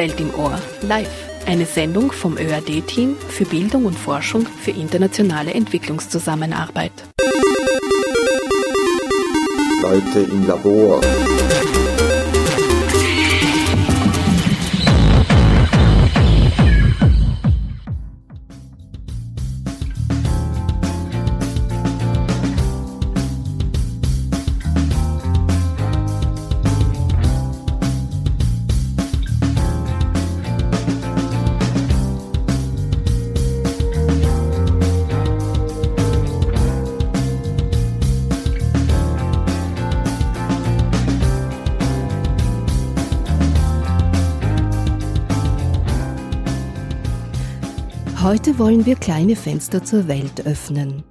Welt im Ohr, live. Eine Sendung vom ÖAD-Team für Bildung und Forschung für internationale Entwicklungszusammenarbeit. Leute im Labor. Heute wollen wir kleine Fenster zur Welt öffnen.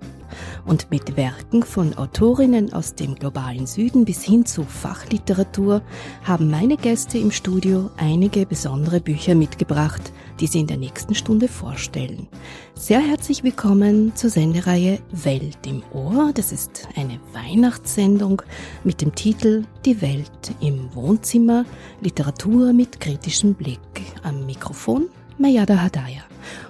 Und mit Werken von Autorinnen aus dem globalen Süden bis hin zu Fachliteratur haben meine Gäste im Studio einige besondere Bücher mitgebracht, die sie in der nächsten Stunde vorstellen. Sehr herzlich willkommen zur Sendereihe Welt im Ohr. Das ist eine Weihnachtssendung mit dem Titel Die Welt im Wohnzimmer, Literatur mit kritischem Blick. Am Mikrofon Mayada Hadaya.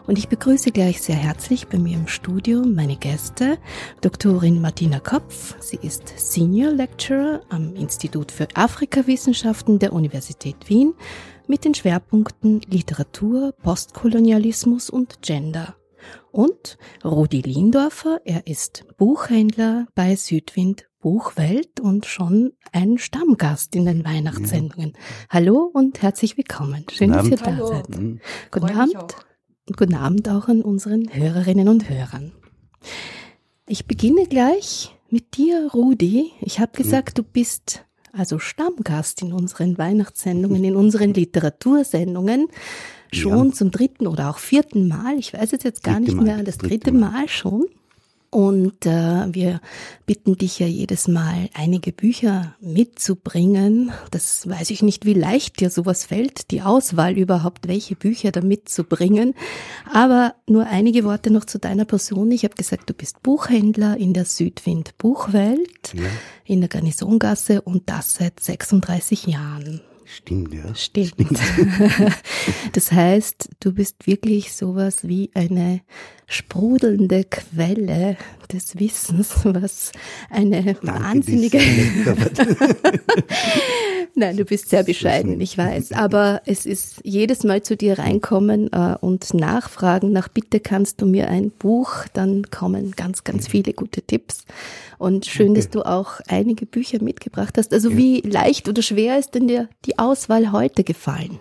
Und ich begrüße gleich sehr herzlich bei mir im Studio meine Gäste, Doktorin Martina Kopf. Sie ist Senior Lecturer am Institut für Afrikawissenschaften der Universität Wien mit den Schwerpunkten Literatur, Postkolonialismus und Gender. Und Rudi Lindorfer, er ist Buchhändler bei Südwind Buchwelt und schon ein Stammgast in den Weihnachtssendungen. Ja. Hallo und herzlich willkommen. Schön, dass ihr da Hallo. seid. Mhm. Guten Abend und guten Abend auch an unseren Hörerinnen und Hörern. Ich beginne gleich mit dir, Rudi. Ich habe gesagt, du bist also Stammgast in unseren Weihnachtssendungen, in unseren Literatursendungen. Schon ja. zum dritten oder auch vierten Mal. Ich weiß es jetzt gar nicht mehr, das dritte Mal schon. Und äh, wir bitten dich ja jedes Mal, einige Bücher mitzubringen. Das weiß ich nicht, wie leicht dir sowas fällt, die Auswahl überhaupt, welche Bücher da mitzubringen. Aber nur einige Worte noch zu deiner Person. Ich habe gesagt, du bist Buchhändler in der Südwind Buchwelt ja. in der Garnisongasse und das seit 36 Jahren. Stimmt, ja. Stimmt. Stimmt. das heißt, du bist wirklich sowas wie eine sprudelnde Quelle des Wissens, was eine Danke, wahnsinnige. Nein, du bist sehr bescheiden, ich weiß. Aber es ist jedes Mal zu dir reinkommen äh, und nachfragen nach bitte kannst du mir ein Buch, dann kommen ganz, ganz viele gute Tipps. Und schön, dass du auch einige Bücher mitgebracht hast. Also ja. wie leicht oder schwer ist denn dir die Auswahl heute gefallen?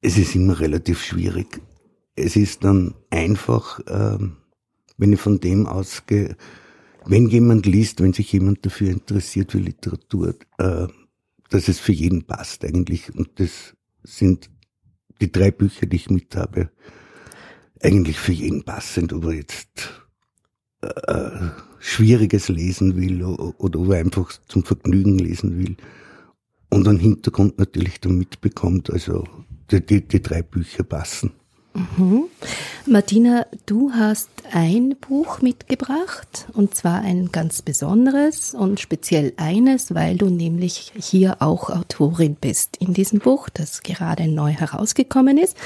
Es ist immer relativ schwierig. Es ist dann einfach, ähm, wenn ich von dem ausgehe, wenn jemand liest, wenn sich jemand dafür interessiert für Literatur, äh, dass es für jeden passt eigentlich. Und das sind die drei Bücher, die ich mit habe, eigentlich für jeden passend, ob er jetzt äh, Schwieriges lesen will oder ob er einfach zum Vergnügen lesen will und einen Hintergrund natürlich dann mitbekommt. Also die, die, die drei Bücher passen. Mhm. Martina, du hast ein Buch mitgebracht und zwar ein ganz besonderes und speziell eines, weil du nämlich hier auch Autorin bist in diesem Buch, das gerade neu herausgekommen ist.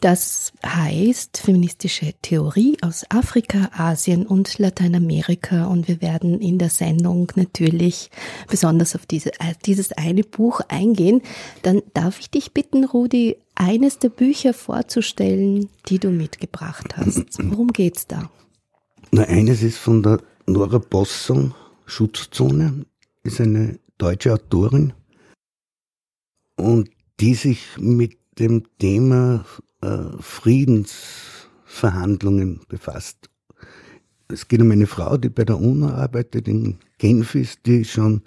Das heißt feministische Theorie aus Afrika, Asien und Lateinamerika. Und wir werden in der Sendung natürlich besonders auf diese, äh, dieses eine Buch eingehen. Dann darf ich dich bitten, Rudi, eines der Bücher vorzustellen, die du mitgebracht hast. Worum geht's da? Na, eines ist von der Nora Bossong, Schutzzone, ist eine deutsche Autorin und die sich mit dem Thema äh, Friedensverhandlungen befasst. Es geht um eine Frau, die bei der UNO arbeitet, in Genf ist, die schon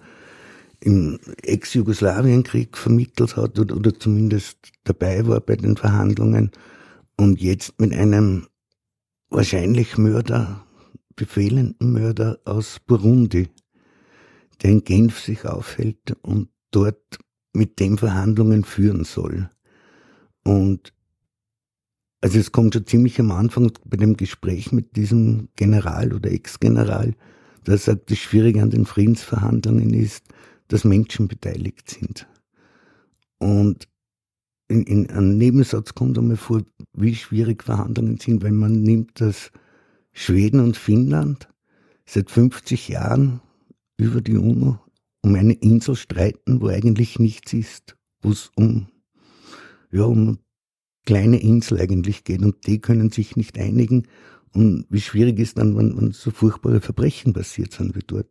im Ex-Jugoslawienkrieg vermittelt hat oder, oder zumindest dabei war bei den Verhandlungen und jetzt mit einem wahrscheinlich Mörder, befehlenden Mörder aus Burundi, der in Genf sich aufhält und dort mit dem Verhandlungen führen soll. Und also es kommt schon ziemlich am Anfang bei dem Gespräch mit diesem General oder Ex-General, der sagt, das Schwierige an den Friedensverhandlungen ist, dass Menschen beteiligt sind. Und in, in einem Nebensatz kommt einmal vor, wie schwierig Verhandlungen sind, wenn man nimmt, dass Schweden und Finnland seit 50 Jahren über die UNO um eine Insel streiten, wo eigentlich nichts ist, wo es um, ja, um eine kleine Insel eigentlich geht und die können sich nicht einigen und wie schwierig ist dann, wenn, wenn so furchtbare Verbrechen passiert sind wie dort.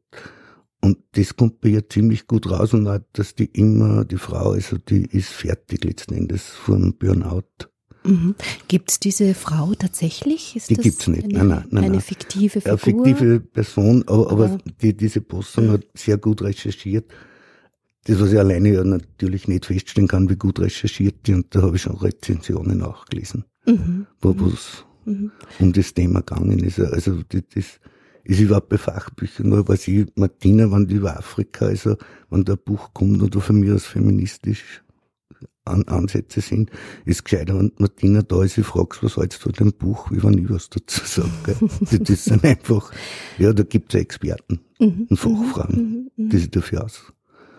Und das kommt bei ihr ziemlich gut raus und auch, dass die immer, die Frau, also die ist fertig letzten Endes vom Burnout. Mhm. Gibt es diese Frau tatsächlich? Ist die gibt es nicht. Eine, nein, nein, nein, eine fiktive Figur? Eine fiktive Person, aber, aber Aber- die, diese Postung hat sehr gut recherchiert. Das, was ich alleine ja natürlich nicht feststellen kann, wie gut recherchiert die, und da habe ich schon Rezensionen nachgelesen, Mhm. wo es Mhm. um das Thema gegangen ist. Also das, das ist überhaupt bei Fachbüchern, nur was ich, Martina, wenn die über Afrika, also wenn da ein Buch kommt oder von mir aus feministisch an, Ansätze sind, ist gescheiter, wenn Martina da ist, ich fragst, was hältst du dem Buch, wie wenn ich was dazu sage. das sind einfach, ja, da gibt es Experten Mhm. und Fachfrauen, Mhm. Mhm. die sich dafür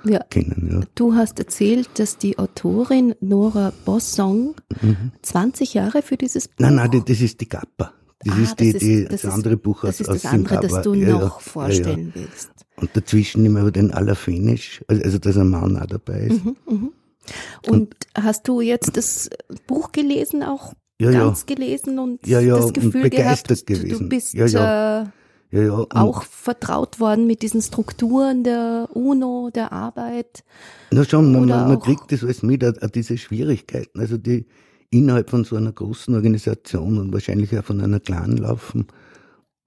Ja. auskennen. Ja. Du hast erzählt, dass die Autorin Nora Bossong 20 Jahre für dieses Buch. Mhm. Nein, nein, das, das ist die Gappa. Das Ah, ist die, das die, ist- das, das ist- andere Buch das aus, ist aus das andere, das Zimbabwe. du Ja, ja, noch ja, vorstellen willst. Und dazwischen wir den Alafenisch, also, also dass ein Mann auch dabei ist. Mhm, mhm. Und hast du jetzt das Buch gelesen, auch Ja, ja. ganz gelesen und Ja, ja, das und Gefühl begeistert gehabt, du- gewesen. du bist Ja, Äh, Ja, ja. und- auch vertraut worden mit diesen Strukturen der UNO, der Arbeit. Na schon, man, man, kriegt das alles mit, auch diese Schwierigkeiten, also die innerhalb von so einer großen Organisation und wahrscheinlich auch von einer kleinen laufen.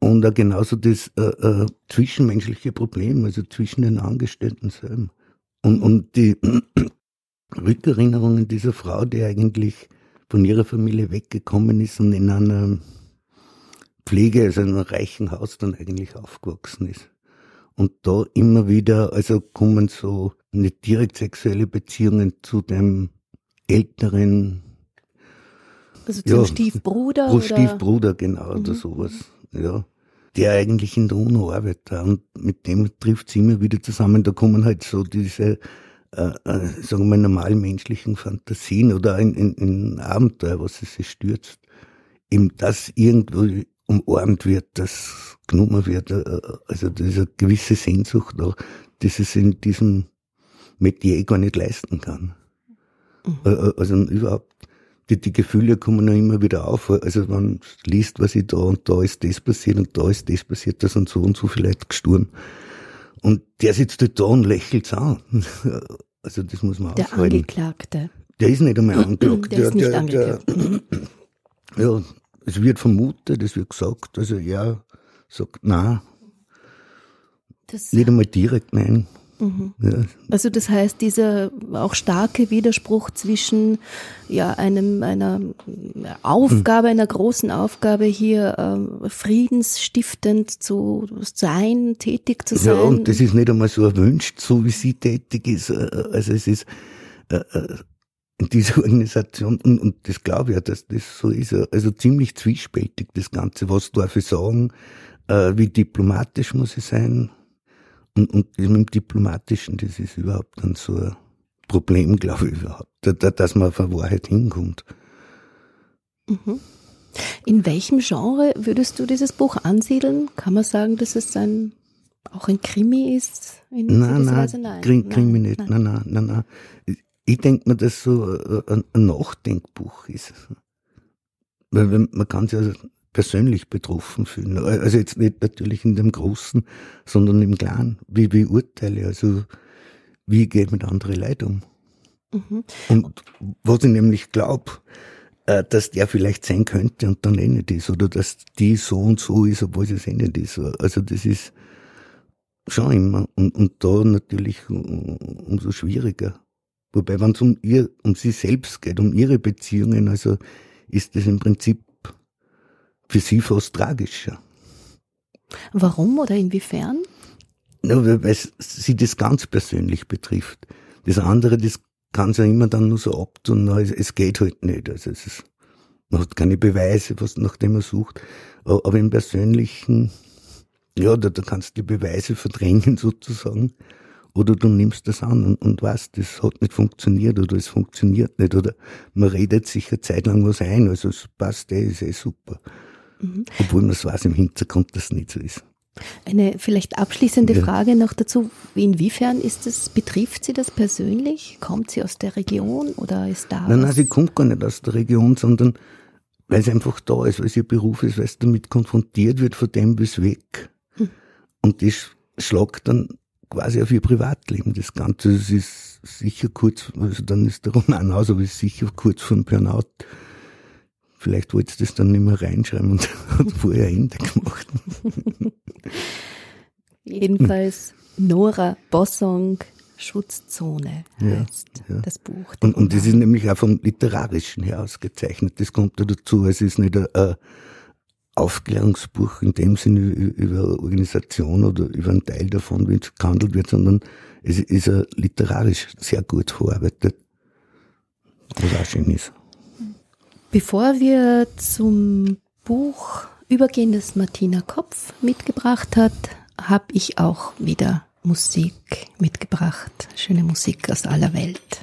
Und auch genauso das äh, äh, zwischenmenschliche Problem, also zwischen den Angestellten selber. Und, und die Rückerinnerungen dieser Frau, die eigentlich von ihrer Familie weggekommen ist und in einer Pflege, also in einem reichen Haus dann eigentlich aufgewachsen ist. Und da immer wieder, also kommen so nicht direkt sexuelle Beziehungen zu dem älteren Also zum Ja, Stiefbruder Bro- oder Stiefbruder, genau, oder Mhm. sowas. Ja. Der eigentlich in der UNO arbeitet. Und mit dem trifft sie immer wieder zusammen. Da kommen halt so diese, äh, äh, sagen wir mal, normalen menschlichen Fantasien oder in, in, in Abenteuer, was es sich stürzt. Eben, dass irgendwo umarmt wird, dass genommen wird. äh, äh, Also, da ist eine gewisse Sehnsucht da, dass es in diesem Metier gar nicht leisten kann. Mhm. Äh, äh, Also überhaupt, die, die Gefühle kommen noch immer wieder auf. Also man liest, was ich da und da ist das passiert und da ist das passiert, da sind so und so viele Leute gestorben. Und der sitzt halt da und lächelt an. Also das muss man der aushalten. Angeklagte. Der ist nicht einmal angeklagt. Der ist nicht der, angeklagt. ja, es wird vermutet, es wird gesagt. Also er sagt nein, Das, nicht einmal direkt nein. Mhm. Ja, Also das heißt, dieser auch starke Widerspruch zwischen ja einem einer Aufgabe, einer großen Aufgabe hier ähm, friedensstiftend zu sein, tätig zu sein. Ja, und das ist nicht einmal so erwünscht, so wie sie tätig ist. Äh, Also es ist äh, äh, in dieser Organisation, und, und das glaube ich ja, dass das so ist, äh, also ziemlich zwiespältig, das Ganze. Was darf ich sagen? Äh, Wie diplomatisch muss ich sein? Und, und dem Diplomatischen, das ist überhaupt dann so ein Problem, glaube ich, überhaupt, da- da- dass man auf Wahrheit hinkommt. Mhm. In welchem Genre würdest du dieses Buch ansiedeln? Kann man sagen, dass es ein auch ein Krimi ist? In Nein, nein, Weise? nein. Krim, Krimi nicht. nein. Nein, nein, nein, nein. Ich denke mir, dass so äh, ein, Nachdenkbuch ist. Weil man kann sich also persönlich betroffen fühlen. Also jetzt nicht natürlich in dem Großen, sondern im Kleinen. Wie, wie urteile ich? Also wie gehe ich mit anderen Leuten um? Mhm. Und was ich nämlich glaube, äh, dass der vielleicht sein könnte und dann eh nicht ist. Oder dass die so und so ist, obwohl sie es eh nicht ist. Also das ist schon immer. Und, und da natürlich um- umso schwieriger. Wobei, wenn es um ihr, um sie selbst geht, um ihre Beziehungen, also ist das im Prinzip für sie fast tragischer. Warum oder inwiefern? Ja, weil sie das ganz persönlich betrifft. Das andere, das kann sie ja immer dann nur so abtun, na, es, geht halt nicht. Also es ist, man hat keine Beweise, was, nachdem man sucht. Aber im Persönlichen, ja, da, da kannst du die Beweise verdrängen sozusagen. oder du nimmst das an und, und weißt, das hat nicht funktioniert oder es funktioniert nicht oder man redet sich eine Zeit lang was ein, also es passt eh, ist eh super. Mhm. Obwohl man es weiß im Hintergrund, dass es nicht so ist. Eine vielleicht abschließende ja. Frage noch dazu. Inwiefern ist das, betrifft Sie das persönlich? Kommt sie aus der Region oder ist da? Nein, nein, sie kommt gar nicht aus der Region, sondern weil es einfach da ist, weil es ihr Beruf ist, weil es damit konfrontiert wird, von dem bis weg. Hm. Und das schlagt dann quasi auf ihr Privatleben, das Ganze. Es ist sicher kurz, also dann ist der Roman aus, aber es ist sicher kurz vor dem Burnout. Vielleicht wollte du das dann nicht mehr reinschreiben und hat vorher Ende gemacht. Jedenfalls Nora Bossong, Schutzzone heißt ja, ja. das Buch. Und, und das ist nämlich auch vom Literarischen her ausgezeichnet. Das kommt da dazu. Es ist nicht ein, Aufklärungsbuch in dem Sinne über Organisation oder über einen Teil davon, wie es gehandelt wird, sondern es ist ein literarisch sehr gut verarbeitet. Was auch schön ist. Bevor wir zum Buch übergehen, das Martina Kopf mitgebracht hat, habe ich auch wieder Musik mitgebracht. Schöne Musik aus aller Welt.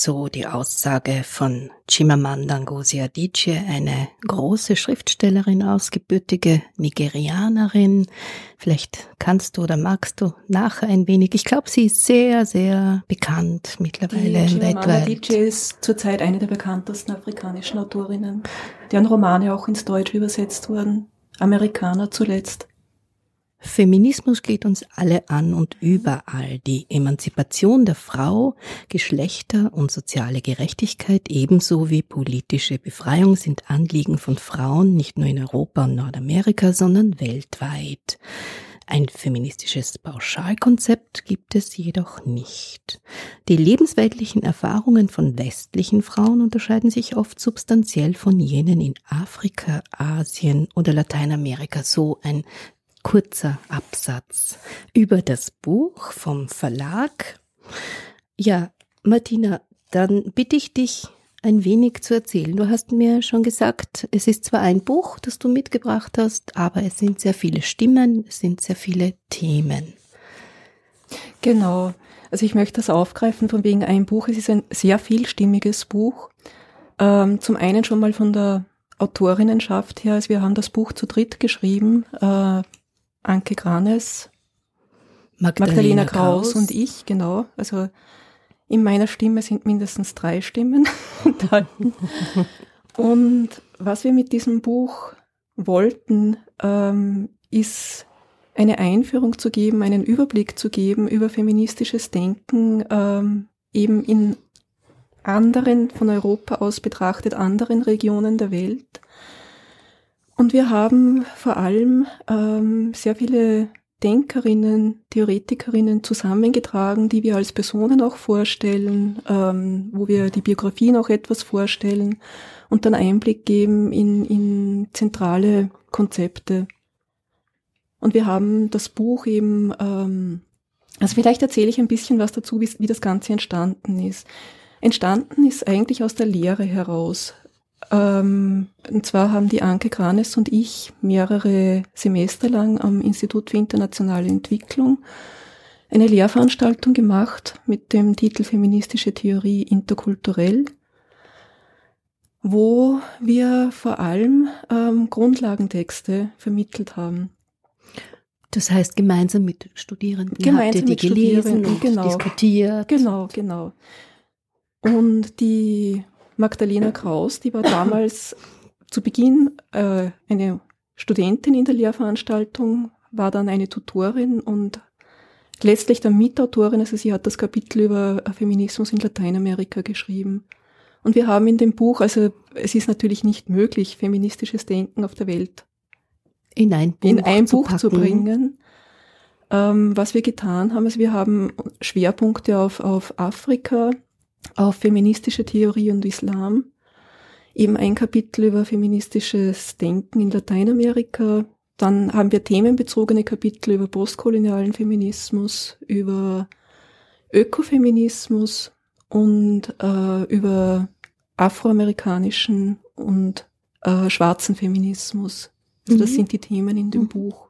So die Aussage von Chimamanda Ngozi Adichie, eine große Schriftstellerin, ausgebürtige Nigerianerin. Vielleicht kannst du oder magst du nachher ein wenig. Ich glaube, sie ist sehr, sehr bekannt mittlerweile die Chimamanda weltweit. Adichie ist zurzeit eine der bekanntesten afrikanischen Autorinnen, deren Romane auch ins Deutsche übersetzt wurden. Amerikaner zuletzt. Feminismus geht uns alle an und überall. Die Emanzipation der Frau, Geschlechter und soziale Gerechtigkeit ebenso wie politische Befreiung sind Anliegen von Frauen nicht nur in Europa und Nordamerika, sondern weltweit. Ein feministisches Pauschalkonzept gibt es jedoch nicht. Die lebensweltlichen Erfahrungen von westlichen Frauen unterscheiden sich oft substanziell von jenen in Afrika, Asien oder Lateinamerika. So ein kurzer Absatz über das Buch vom Verlag. Ja, Martina, dann bitte ich dich, ein wenig zu erzählen. Du hast mir schon gesagt, es ist zwar ein Buch, das du mitgebracht hast, aber es sind sehr viele Stimmen, es sind sehr viele Themen. Genau. Also ich möchte das aufgreifen von wegen ein Buch. Es ist ein sehr vielstimmiges Buch. Ähm, zum einen schon mal von der Autorinnenschaft her. Also wir haben das Buch zu dritt geschrieben. Anke Granes, Magdalena, Magdalena Kraus, Kraus und ich, genau. Also in meiner Stimme sind mindestens drei Stimmen enthalten. und was wir mit diesem Buch wollten, ähm, ist eine Einführung zu geben, einen Überblick zu geben über feministisches Denken, ähm, eben in anderen, von Europa aus betrachtet, anderen Regionen der Welt und wir haben vor allem ähm, sehr viele Denkerinnen, Theoretikerinnen zusammengetragen, die wir als Personen auch vorstellen, ähm, wo wir die Biografien auch etwas vorstellen und dann Einblick geben in, in zentrale Konzepte. Und wir haben das Buch eben, ähm, also vielleicht erzähle ich ein bisschen was dazu, wie, wie das Ganze entstanden ist. Entstanden ist eigentlich aus der Lehre heraus. Ähm, und zwar haben die Anke Granes und ich mehrere Semester lang am Institut für internationale Entwicklung eine Lehrveranstaltung gemacht mit dem Titel Feministische Theorie interkulturell, wo wir vor allem ähm, Grundlagentexte vermittelt haben. Das heißt, gemeinsam mit Studierenden gemeinsam habt ihr die gelesen und genau, diskutiert. Genau, genau. Und die Magdalena Kraus, die war damals zu Beginn äh, eine Studentin in der Lehrveranstaltung, war dann eine Tutorin und letztlich dann Mitautorin, also sie hat das Kapitel über Feminismus in Lateinamerika geschrieben. Und wir haben in dem Buch, also es ist natürlich nicht möglich, feministisches Denken auf der Welt in ein Buch, in ein zu, Buch zu bringen. Ähm, was wir getan haben, also wir haben Schwerpunkte auf, auf Afrika, auf feministische Theorie und Islam, eben ein Kapitel über feministisches Denken in Lateinamerika. Dann haben wir themenbezogene Kapitel über postkolonialen Feminismus, über Ökofeminismus und äh, über afroamerikanischen und äh, schwarzen Feminismus. Also das mhm. sind die Themen in dem mhm. Buch.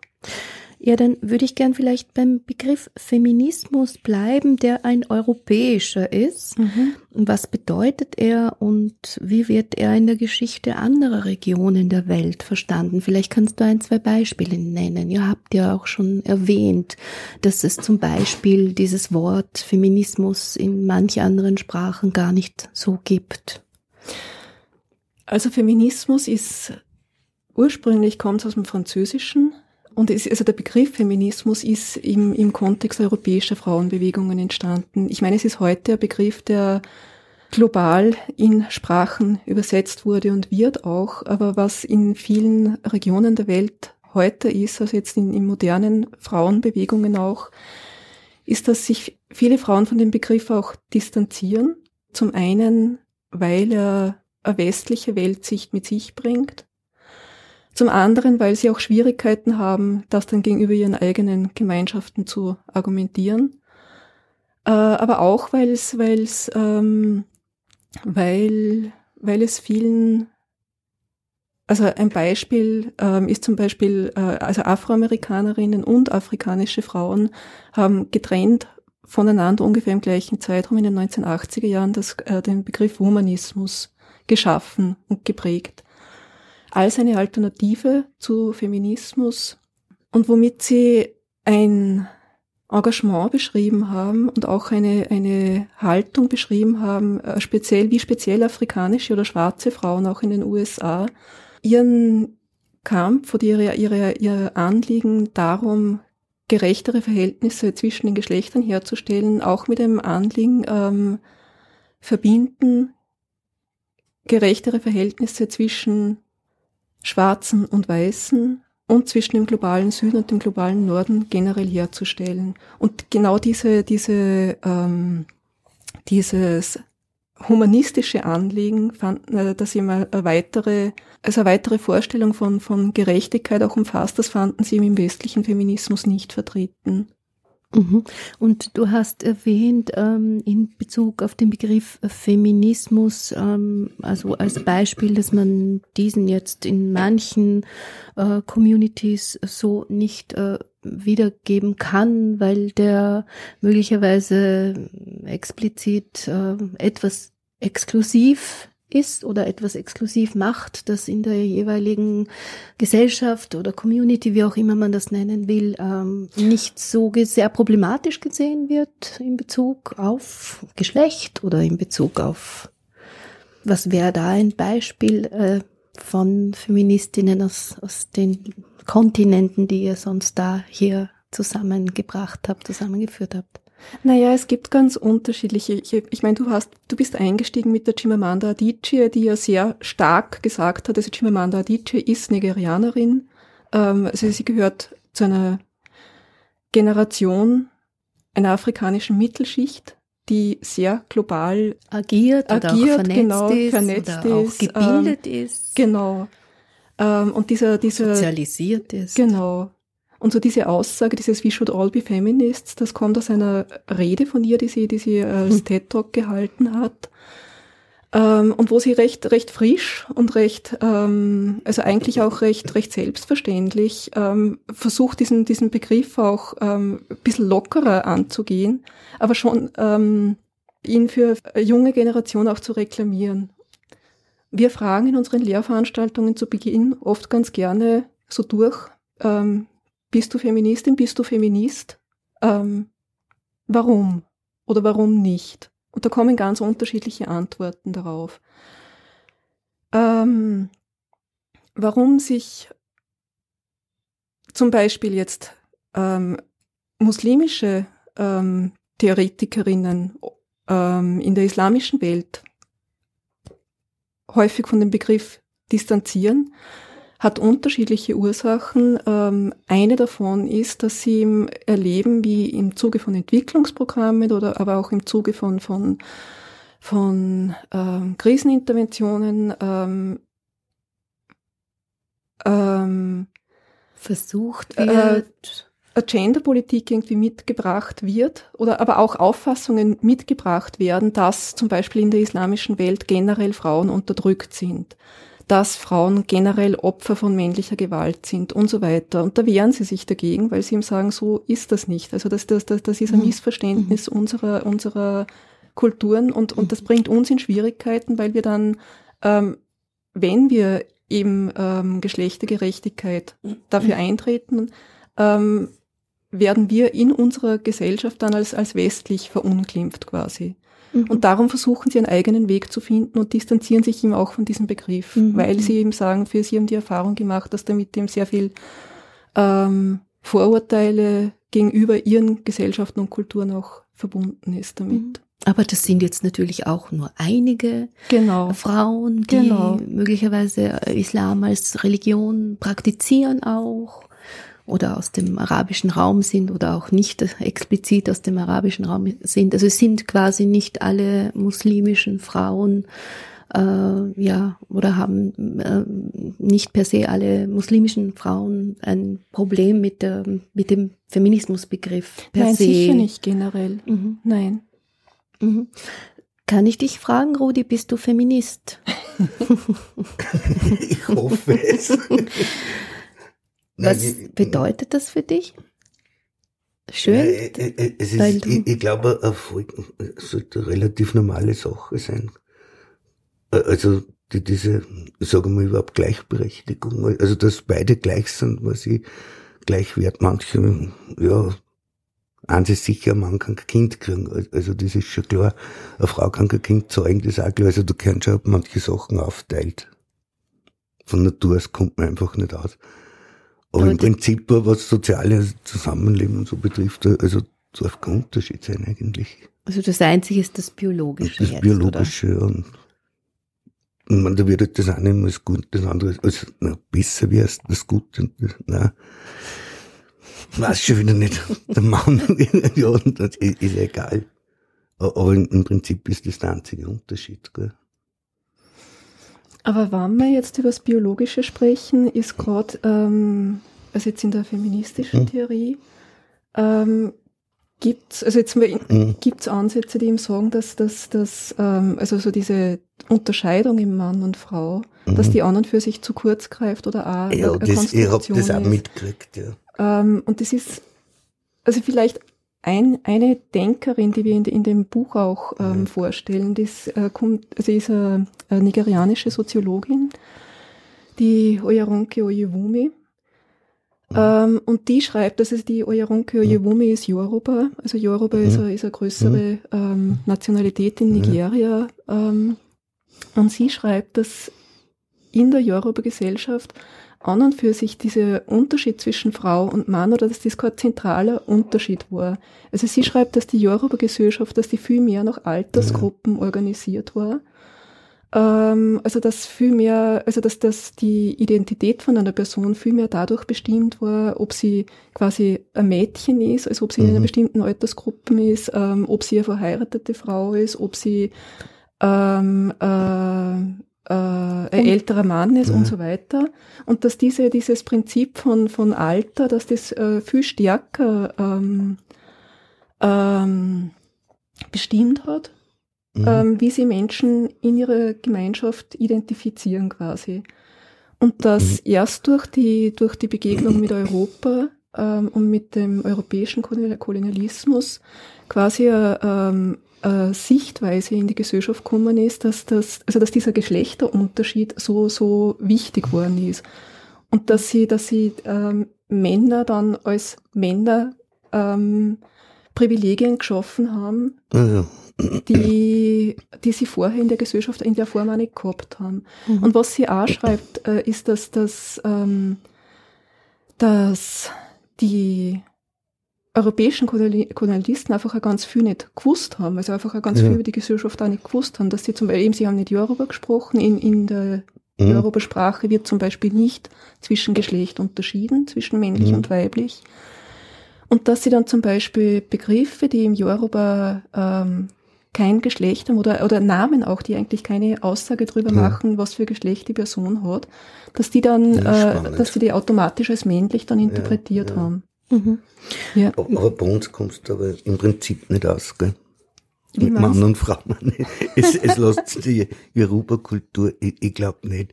Ja, dann würde ich gern vielleicht beim Begriff Feminismus bleiben, der ein europäischer ist. Mhm. Was bedeutet er und wie wird er in der Geschichte anderer Regionen der Welt verstanden? Vielleicht kannst du ein, zwei Beispiele nennen. Ihr habt ja auch schon erwähnt, dass es zum Beispiel dieses Wort Feminismus in manch anderen Sprachen gar nicht so gibt. Also Feminismus ist ursprünglich kommt aus dem Französischen und es, also der Begriff Feminismus ist im, im Kontext europäischer Frauenbewegungen entstanden. Ich meine, es ist heute ein Begriff, der global in Sprachen übersetzt wurde und wird auch, aber was in vielen Regionen der Welt heute ist, also jetzt in, in modernen Frauenbewegungen auch, ist, dass sich viele Frauen von dem Begriff auch distanzieren. Zum einen, weil er eine westliche Weltsicht mit sich bringt zum anderen, weil sie auch Schwierigkeiten haben, das dann gegenüber ihren eigenen Gemeinschaften zu argumentieren. Äh, aber auch, weil es, weil es, ähm, weil, weil es vielen, also ein Beispiel ähm, ist zum Beispiel, äh, also Afroamerikanerinnen und afrikanische Frauen haben getrennt voneinander ungefähr im gleichen Zeitraum in den 1980er Jahren das, äh, den Begriff Humanismus geschaffen und geprägt. Als eine Alternative zu Feminismus und womit sie ein Engagement beschrieben haben und auch eine, eine Haltung beschrieben haben, äh, speziell wie speziell afrikanische oder schwarze Frauen auch in den USA ihren Kampf oder ihre, ihre, ihr Anliegen darum, gerechtere Verhältnisse zwischen den Geschlechtern herzustellen, auch mit dem Anliegen ähm, verbinden, gerechtere Verhältnisse zwischen Schwarzen und Weißen und zwischen dem globalen Süden und dem globalen Norden generell herzustellen. Und genau diese, diese, ähm, dieses humanistische Anliegen fanden, äh, dass mal eine weitere, also eine weitere Vorstellung von, von Gerechtigkeit auch umfasst, das fanden sie im westlichen Feminismus nicht vertreten. Mhm. Und du hast erwähnt ähm, in Bezug auf den Begriff Feminismus, ähm, also als Beispiel, dass man diesen jetzt in manchen äh, Communities so nicht äh, wiedergeben kann, weil der möglicherweise explizit äh, etwas exklusiv ist oder etwas exklusiv macht, das in der jeweiligen Gesellschaft oder Community, wie auch immer man das nennen will, ähm, nicht so sehr problematisch gesehen wird in Bezug auf Geschlecht oder in Bezug auf, was wäre da ein Beispiel äh, von Feministinnen aus, aus den Kontinenten, die ihr sonst da hier zusammengebracht habt, zusammengeführt habt? Naja, es gibt ganz unterschiedliche. Ich, ich meine, du hast, du bist eingestiegen mit der Chimamanda Adichie, die ja sehr stark gesagt hat, also Chimamanda Adichie ist Nigerianerin. Ähm, also sie gehört zu einer Generation einer afrikanischen Mittelschicht, die sehr global agiert, agiert oder auch vernetzt genau, ist, vernetzt oder ist, auch gebildet ähm, ist, Genau. Ähm, und dieser, dieser sozialisiert ist. Genau. Und so diese Aussage, dieses We should all be feminists, das kommt aus einer Rede von ihr, die sie, die sie als hm. TED Talk gehalten hat. Ähm, und wo sie recht, recht frisch und recht, ähm, also eigentlich auch recht, recht selbstverständlich ähm, versucht, diesen, diesen Begriff auch ähm, ein bisschen lockerer anzugehen, aber schon ähm, ihn für junge Generation auch zu reklamieren. Wir fragen in unseren Lehrveranstaltungen zu Beginn oft ganz gerne so durch, ähm, bist du Feministin? Bist du Feminist? Ähm, warum? Oder warum nicht? Und da kommen ganz unterschiedliche Antworten darauf. Ähm, warum sich zum Beispiel jetzt ähm, muslimische ähm, Theoretikerinnen ähm, in der islamischen Welt häufig von dem Begriff distanzieren, hat unterschiedliche Ursachen. Ähm, eine davon ist, dass sie erleben, wie im Zuge von Entwicklungsprogrammen oder aber auch im Zuge von, von, von ähm, Kriseninterventionen ähm, ähm, versucht äh, wird. Äh, Genderpolitik irgendwie mitgebracht wird oder aber auch Auffassungen mitgebracht werden, dass zum Beispiel in der islamischen Welt generell Frauen unterdrückt sind dass Frauen generell Opfer von männlicher Gewalt sind und so weiter. Und da wehren sie sich dagegen, weil sie ihm sagen, so ist das nicht. Also das, das, das, das ist ein mhm. Missverständnis mhm. unserer, unserer Kulturen und, und das bringt uns in Schwierigkeiten, weil wir dann, ähm, wenn wir eben ähm, Geschlechtergerechtigkeit dafür mhm. eintreten, ähm, werden wir in unserer Gesellschaft dann als, als westlich verunglimpft quasi. Mhm. Und darum versuchen sie einen eigenen Weg zu finden und distanzieren sich eben auch von diesem Begriff, mhm. weil sie eben sagen, für sie haben die Erfahrung gemacht, dass damit eben sehr viel ähm, Vorurteile gegenüber ihren Gesellschaften und Kulturen auch verbunden ist damit. Mhm. Aber das sind jetzt natürlich auch nur einige genau. Frauen, die genau. möglicherweise Islam als Religion praktizieren auch oder aus dem arabischen Raum sind oder auch nicht explizit aus dem arabischen Raum sind. Also es sind quasi nicht alle muslimischen Frauen äh, ja oder haben äh, nicht per se alle muslimischen Frauen ein Problem mit der mit dem Feminismusbegriff per Nein, se. sicher nicht generell. Mhm. Nein. Mhm. Kann ich dich fragen, Rudi, bist du Feminist? ich hoffe es. Was bedeutet das für dich? schön. Ja, äh, äh, es ist, ich, ich glaube, Erfolg sollte eine relativ normale Sache sein. Also die, diese, sagen wir überhaupt Gleichberechtigung, also dass beide gleich sind, was ich gleich wert. Manche, ja, eins ist sicher, ein Mann kann kein Kind kriegen, also das ist schon klar. Eine Frau kann kein Kind zeugen, das ist auch klar. Also du kannst schon manche Sachen aufteilt. Von Natur aus kommt man einfach nicht aus. Aber, Aber im Prinzip, was soziales Zusammenleben und so betrifft, also darf kein Unterschied sein eigentlich. Also das Einzige ist das Biologische. Das jetzt, Biologische, oder? und und man, da wird halt das eine als gut, das andere als na, besser als das Gute. Na, weiß schon wieder nicht. Der Mann, ja, das ist, ist egal. Aber im Prinzip ist das der einzige Unterschied. Gell? Aber wenn wir jetzt über das Biologische sprechen, ist gerade, ähm, also jetzt in der feministischen hm. Theorie, ähm, Gibt also jetzt mhm. gibt's Ansätze, die ihm sagen, dass, dass, dass ähm, also so diese Unterscheidung im Mann und Frau, mhm. dass die an und für sich zu kurz greift oder auch Ja, eine das, ich hab das auch mitgekriegt, ja. Ähm, und das ist, also vielleicht ein, eine Denkerin, die wir in, in dem Buch auch ähm, mhm. vorstellen, das äh, kommt, also ist eine, eine nigerianische Soziologin, die Oyaronke Oyewumi. Ähm, und die schreibt, dass es die Oyaronke Oyewumi ist Yoruba. Also Yoruba ist, eine, ist eine größere ähm, Nationalität in Nigeria. Ähm, und sie schreibt, dass in der Yoruba-Gesellschaft an und für sich dieser Unterschied zwischen Frau und Mann oder dass das kein zentraler Unterschied war. Also sie schreibt, dass die Yoruba-Gesellschaft, dass die viel mehr nach Altersgruppen organisiert war ähm, also dass viel mehr, also dass, dass die Identität von einer Person viel mehr dadurch bestimmt war, ob sie quasi ein Mädchen ist, also ob sie mhm. in einer mhm. bestimmten Altersgruppe ist, ähm, ob sie eine verheiratete Frau ist, ob sie ähm, äh, äh, ein älterer Mann ist ja. und so weiter. Und dass diese, dieses Prinzip von, von Alter, dass das äh, viel stärker ähm, ähm, bestimmt hat mhm. ähm, wie sie Menschen in ihrer Gemeinschaft identifizieren quasi. Und dass mhm. erst durch die, durch die Begegnung mit Europa ähm, und mit dem europäischen Kolonialismus quasi eine, ähm, eine Sichtweise in die Gesellschaft gekommen ist, dass, das, also dass dieser Geschlechterunterschied so, so wichtig worden ist. Und dass sie, dass sie ähm, Männer dann als Männer ähm, Privilegien geschaffen haben, ja, die, die sie vorher in der Gesellschaft in der Form auch nicht gehabt haben. Mhm. Und was sie auch schreibt, äh, ist, dass, dass, ähm, dass die europäischen Kolonialisten einfach auch ganz viel nicht gewusst haben, also einfach auch ganz ja. viel über die Gesellschaft auch nicht gewusst haben, dass sie zum Beispiel, eben, sie haben nicht Yoruba gesprochen, in, in der mhm. Yoruba-Sprache wird zum Beispiel nicht zwischen Geschlecht unterschieden, zwischen männlich mhm. und weiblich. Und dass sie dann zum Beispiel Begriffe, die im Yoruba ähm, kein Geschlecht haben oder, oder Namen auch, die eigentlich keine Aussage darüber ja. machen, was für Geschlecht die Person hat, dass die dann, ja, äh, dass sie die automatisch als männlich dann interpretiert ja, haben. Mhm. Ja. Aber bei uns kommst du aber im Prinzip nicht aus, gell? Wie Mann und Frau. Es, es lässt die Yoruba-Kultur, ich, ich glaube nicht.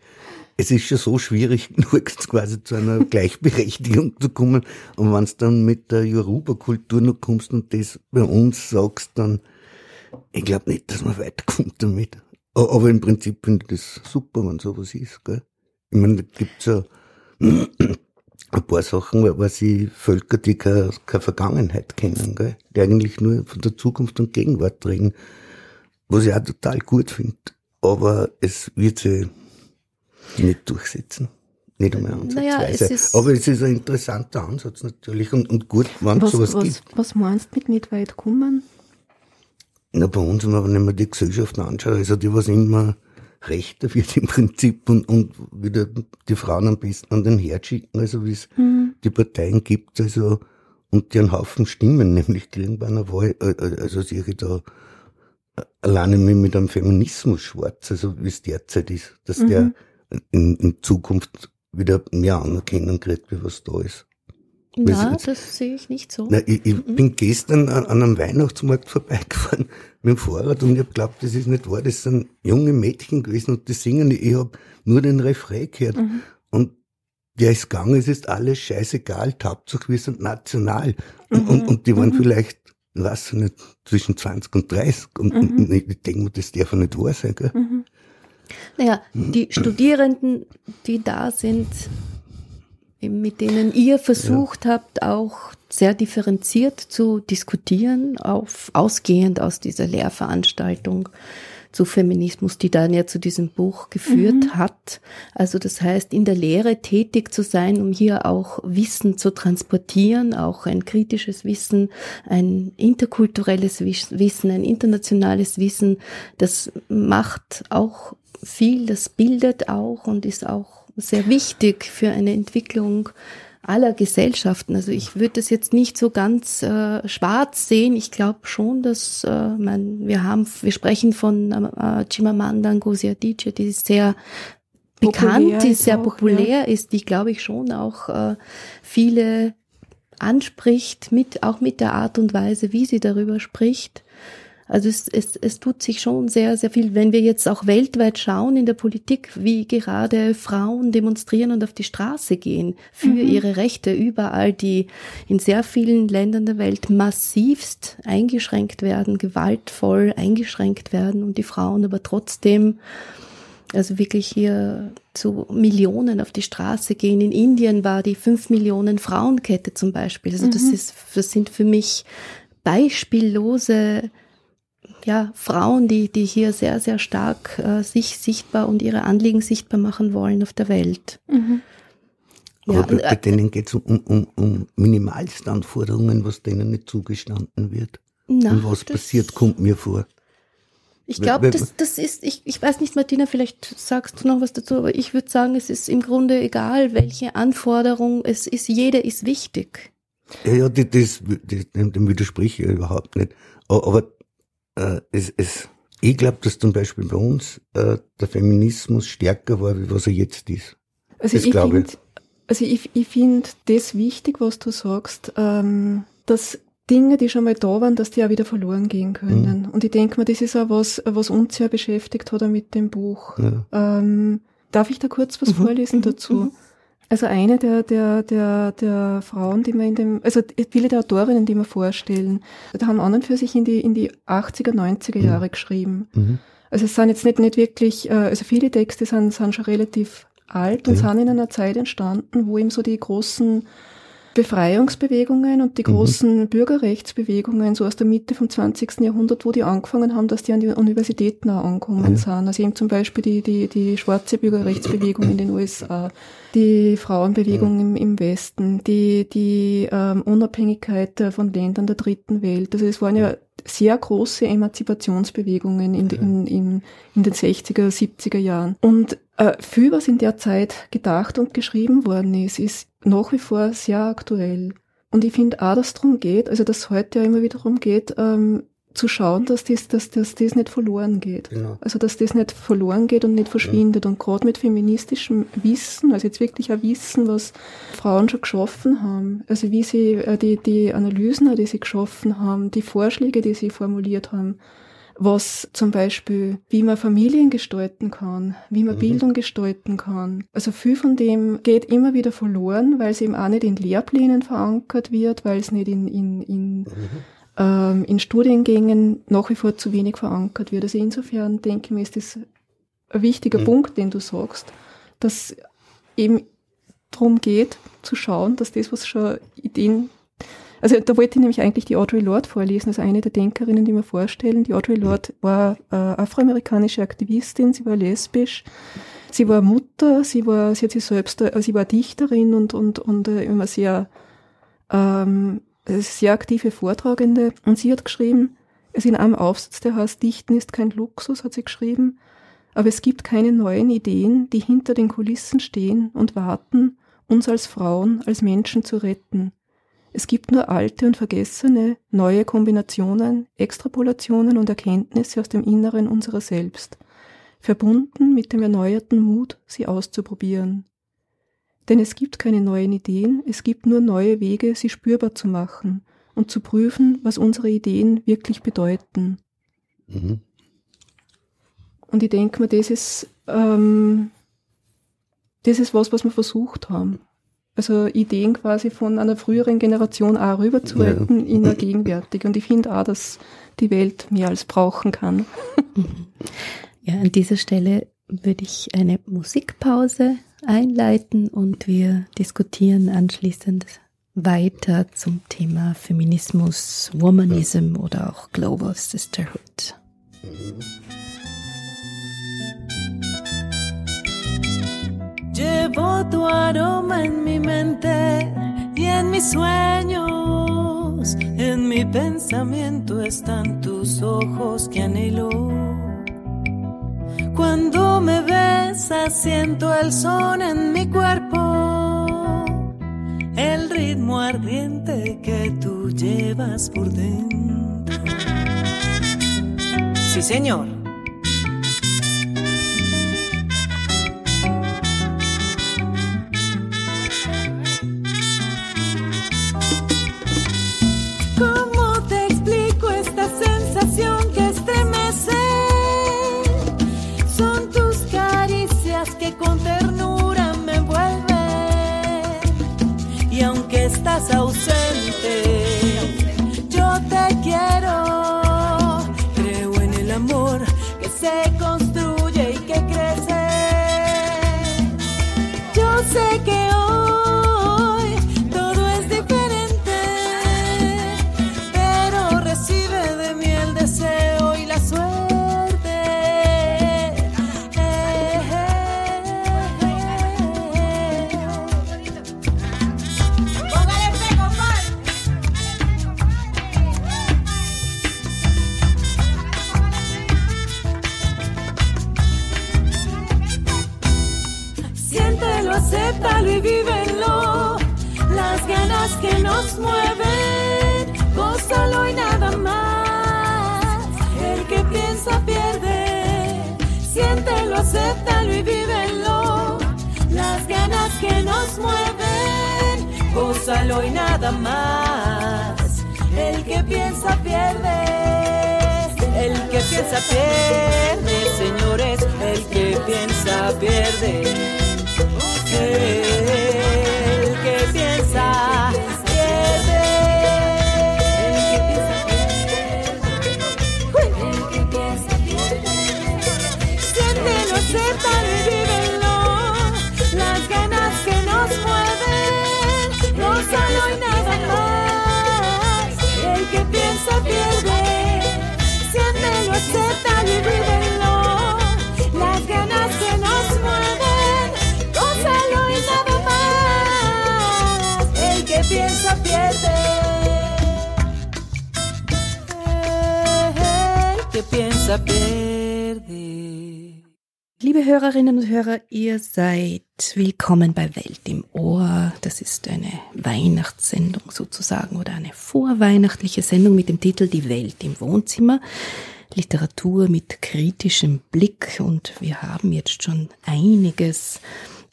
Es ist schon so schwierig genug, quasi zu einer Gleichberechtigung zu kommen. Und wenn du dann mit der Yoruba-Kultur noch kommst und das bei uns sagst, dann ich glaube nicht, dass man weiterkommt damit. Aber im Prinzip finde ich das super, wenn sowas ist. Gell? Ich meine, da gibt's ja ein paar Sachen, was ich Völker, die keine, keine Vergangenheit kennen, gell? die eigentlich nur von der Zukunft und Gegenwart reden, was ich auch total gut finde. Aber es wird sich nicht durchsetzen. Nicht einmal ansatzweise. Naja, es Aber es ist ein interessanter Ansatz natürlich und, und gut, wenn es sowas was, gibt. Was meinst du mit nicht weit kommen? Na, bei uns, wenn man die Gesellschaft anschaut, also die, was immer rechter wird im Prinzip und, und wieder die Frauen am besten an den Herd schicken, also wie es mhm. die Parteien gibt, also und die einen Haufen Stimmen nämlich kriegen bei einer Wahl, äh, äh, also sehe ich da alleine mit einem Feminismus schwarz, also wie es derzeit ist, dass mhm. der in, in Zukunft wieder mehr Anerkennung kriegt, wie was da ist. Na, das sehe ich nicht so. Na, ich, ich mhm. bin gestern an, an, einem Weihnachtsmarkt vorbeigefahren mit dem Fahrrad und ich habe geglaubt, das ist nicht wahr. Das sind junge Mädchen gewesen und die singen. Ich habe nur den Refrain gehört. Mhm. Und der ist gegangen, es ist alles scheißegal, Hauptsache wir sind national. Und, mhm. und, und, die waren mhm. vielleicht, weiß ich nicht, zwischen 20 und 30. Und, mhm. und ich denke mir, das darf ja nicht wahr sein. Gell? Mhm. Naja, die Studierenden, die da sind, mit denen ihr versucht ja. habt, auch sehr differenziert zu diskutieren, auf, ausgehend aus dieser Lehrveranstaltung zu Feminismus, die dann ja zu diesem Buch geführt mhm. hat. Also das heißt, in der Lehre tätig zu sein, um hier auch Wissen zu transportieren, auch ein kritisches Wissen, ein interkulturelles Wissen, ein internationales Wissen, das macht auch viel, das bildet auch und ist auch sehr wichtig für eine Entwicklung aller Gesellschaften. Also ich würde das jetzt nicht so ganz äh, schwarz sehen. Ich glaube schon, dass äh, man, wir haben, wir sprechen von äh, Chimamanda Ngozi Adichie, die sehr bekannt ist, sehr auch, populär ja. ist, die glaube ich schon auch äh, viele anspricht, mit, auch mit der Art und Weise, wie sie darüber spricht. Also es, es, es tut sich schon sehr, sehr viel. Wenn wir jetzt auch weltweit schauen in der Politik, wie gerade Frauen demonstrieren und auf die Straße gehen für mhm. ihre Rechte, überall, die in sehr vielen Ländern der Welt massivst eingeschränkt werden, gewaltvoll eingeschränkt werden und die Frauen aber trotzdem also wirklich hier zu Millionen auf die Straße gehen. In Indien war die fünf Millionen Frauenkette zum Beispiel. Also das mhm. ist, das sind für mich beispiellose ja, Frauen, die, die hier sehr, sehr stark äh, sich sichtbar und ihre Anliegen sichtbar machen wollen auf der Welt. Mhm. Ja, Aber bei, bei denen geht es um, um, um Minimalstandforderungen, was denen nicht zugestanden wird. Na, und was passiert, kommt mir vor. Ich glaube, das, das ist, ich, ich weiß nicht, Martina, vielleicht sagst du noch was dazu, aber ich würde sagen, es ist im Grunde egal, welche Anforderung es ist, jede ist wichtig. Ja, ja, das, das, dem widerspreche ich überhaupt nicht. Aber äh, es, es, ich glaube, dass zum Beispiel bei uns äh, der Feminismus stärker war, wie was er jetzt ist. Also das ich finde also ich, ich finde das wichtig, was du sagst, ähm, dass Dinge, die schon mal da waren, dass die auch wieder verloren gehen können. Mhm. Und ich denke mir, das ist auch was, was uns sehr beschäftigt hat mit dem Buch. Ja. Ähm, darf ich da kurz was mhm. vorlesen dazu? Mhm. Also eine der, der, der, der Frauen, die wir in dem, also viele der Autorinnen, die wir vorstellen, da haben an und für sich in die, in die 80er, 90er mhm. Jahre mhm. geschrieben. Mhm. Also es sind jetzt nicht, nicht wirklich, äh, also viele Texte sind, sind schon relativ alt und sind in einer Zeit entstanden, wo eben so die großen Befreiungsbewegungen und die mhm. großen mhm. Bürgerrechtsbewegungen so aus der Mitte vom 20. Jahrhundert, wo die angefangen haben, dass die an die Universitäten auch angekommen ja. sind. Also eben zum Beispiel die, die, die schwarze Bürgerrechtsbewegung in den USA, die Frauenbewegung ja. im, im Westen, die, die ähm, Unabhängigkeit von Ländern der dritten Welt. Also es waren ja sehr große Emanzipationsbewegungen in, in, in, in den 60er, 70er Jahren. Und äh, viel, was in der Zeit gedacht und geschrieben worden ist, ist nach wie vor sehr aktuell. Und ich finde auch, dass es darum geht, also dass es heute ja immer wieder darum geht, ähm, zu schauen, dass das, dass, dass das nicht verloren geht. Genau. Also dass das nicht verloren geht und nicht verschwindet. Ja. Und gerade mit feministischem Wissen, also jetzt wirklich ein Wissen, was Frauen schon geschaffen haben, also wie sie äh, die, die Analysen, die sie geschaffen haben, die Vorschläge, die sie formuliert haben, was zum Beispiel, wie man Familien gestalten kann, wie man mhm. Bildung gestalten kann. Also viel von dem geht immer wieder verloren, weil es eben auch nicht in Lehrplänen verankert wird, weil es nicht in, in, in, mhm. Ähm, in Studiengängen nach wie vor zu wenig verankert wird. Also insofern denke ich mir, ist das ein wichtiger mhm. Punkt, den du sagst, dass eben darum geht, zu schauen, dass das, was schon Ideen also da wollte ich nämlich eigentlich die Audre Lorde vorlesen, also eine der Denkerinnen, die wir vorstellen. Die Audre Lorde war äh, afroamerikanische Aktivistin, sie war lesbisch, sie war Mutter, sie war, sie hat sich selbst, äh, sie war Dichterin und, und, und äh, immer sehr, ähm, sehr aktive Vortragende. Und sie hat geschrieben, es in einem Aufsatz, der heißt, Dichten ist kein Luxus, hat sie geschrieben, aber es gibt keine neuen Ideen, die hinter den Kulissen stehen und warten, uns als Frauen, als Menschen zu retten. Es gibt nur alte und vergessene, neue Kombinationen, Extrapolationen und Erkenntnisse aus dem Inneren unserer selbst, verbunden mit dem erneuerten Mut, sie auszuprobieren. Denn es gibt keine neuen Ideen, es gibt nur neue Wege, sie spürbar zu machen und zu prüfen, was unsere Ideen wirklich bedeuten. Mhm. Und ich denke mir, das ist ähm, das ist was, was wir versucht haben. Also Ideen quasi von einer früheren Generation auch rüberzuhalten ja. in der gegenwärtig. Und ich finde auch, dass die Welt mehr als brauchen kann. Ja, an dieser Stelle würde ich eine Musikpause einleiten und wir diskutieren anschließend weiter zum Thema Feminismus, Womanism oder auch Global Sisterhood. Llevo tu aroma en mi mente y en mis sueños, en mi pensamiento están tus ojos que anhelo. Cuando me besas siento el son en mi cuerpo, el ritmo ardiente que tú llevas por dentro. Sí, señor. Y Liebe Hörerinnen und Hörer, ihr seid willkommen bei Welt im Ohr. Das ist eine Weihnachtssendung sozusagen oder eine vorweihnachtliche Sendung mit dem Titel Die Welt im Wohnzimmer. Literatur mit kritischem Blick und wir haben jetzt schon einiges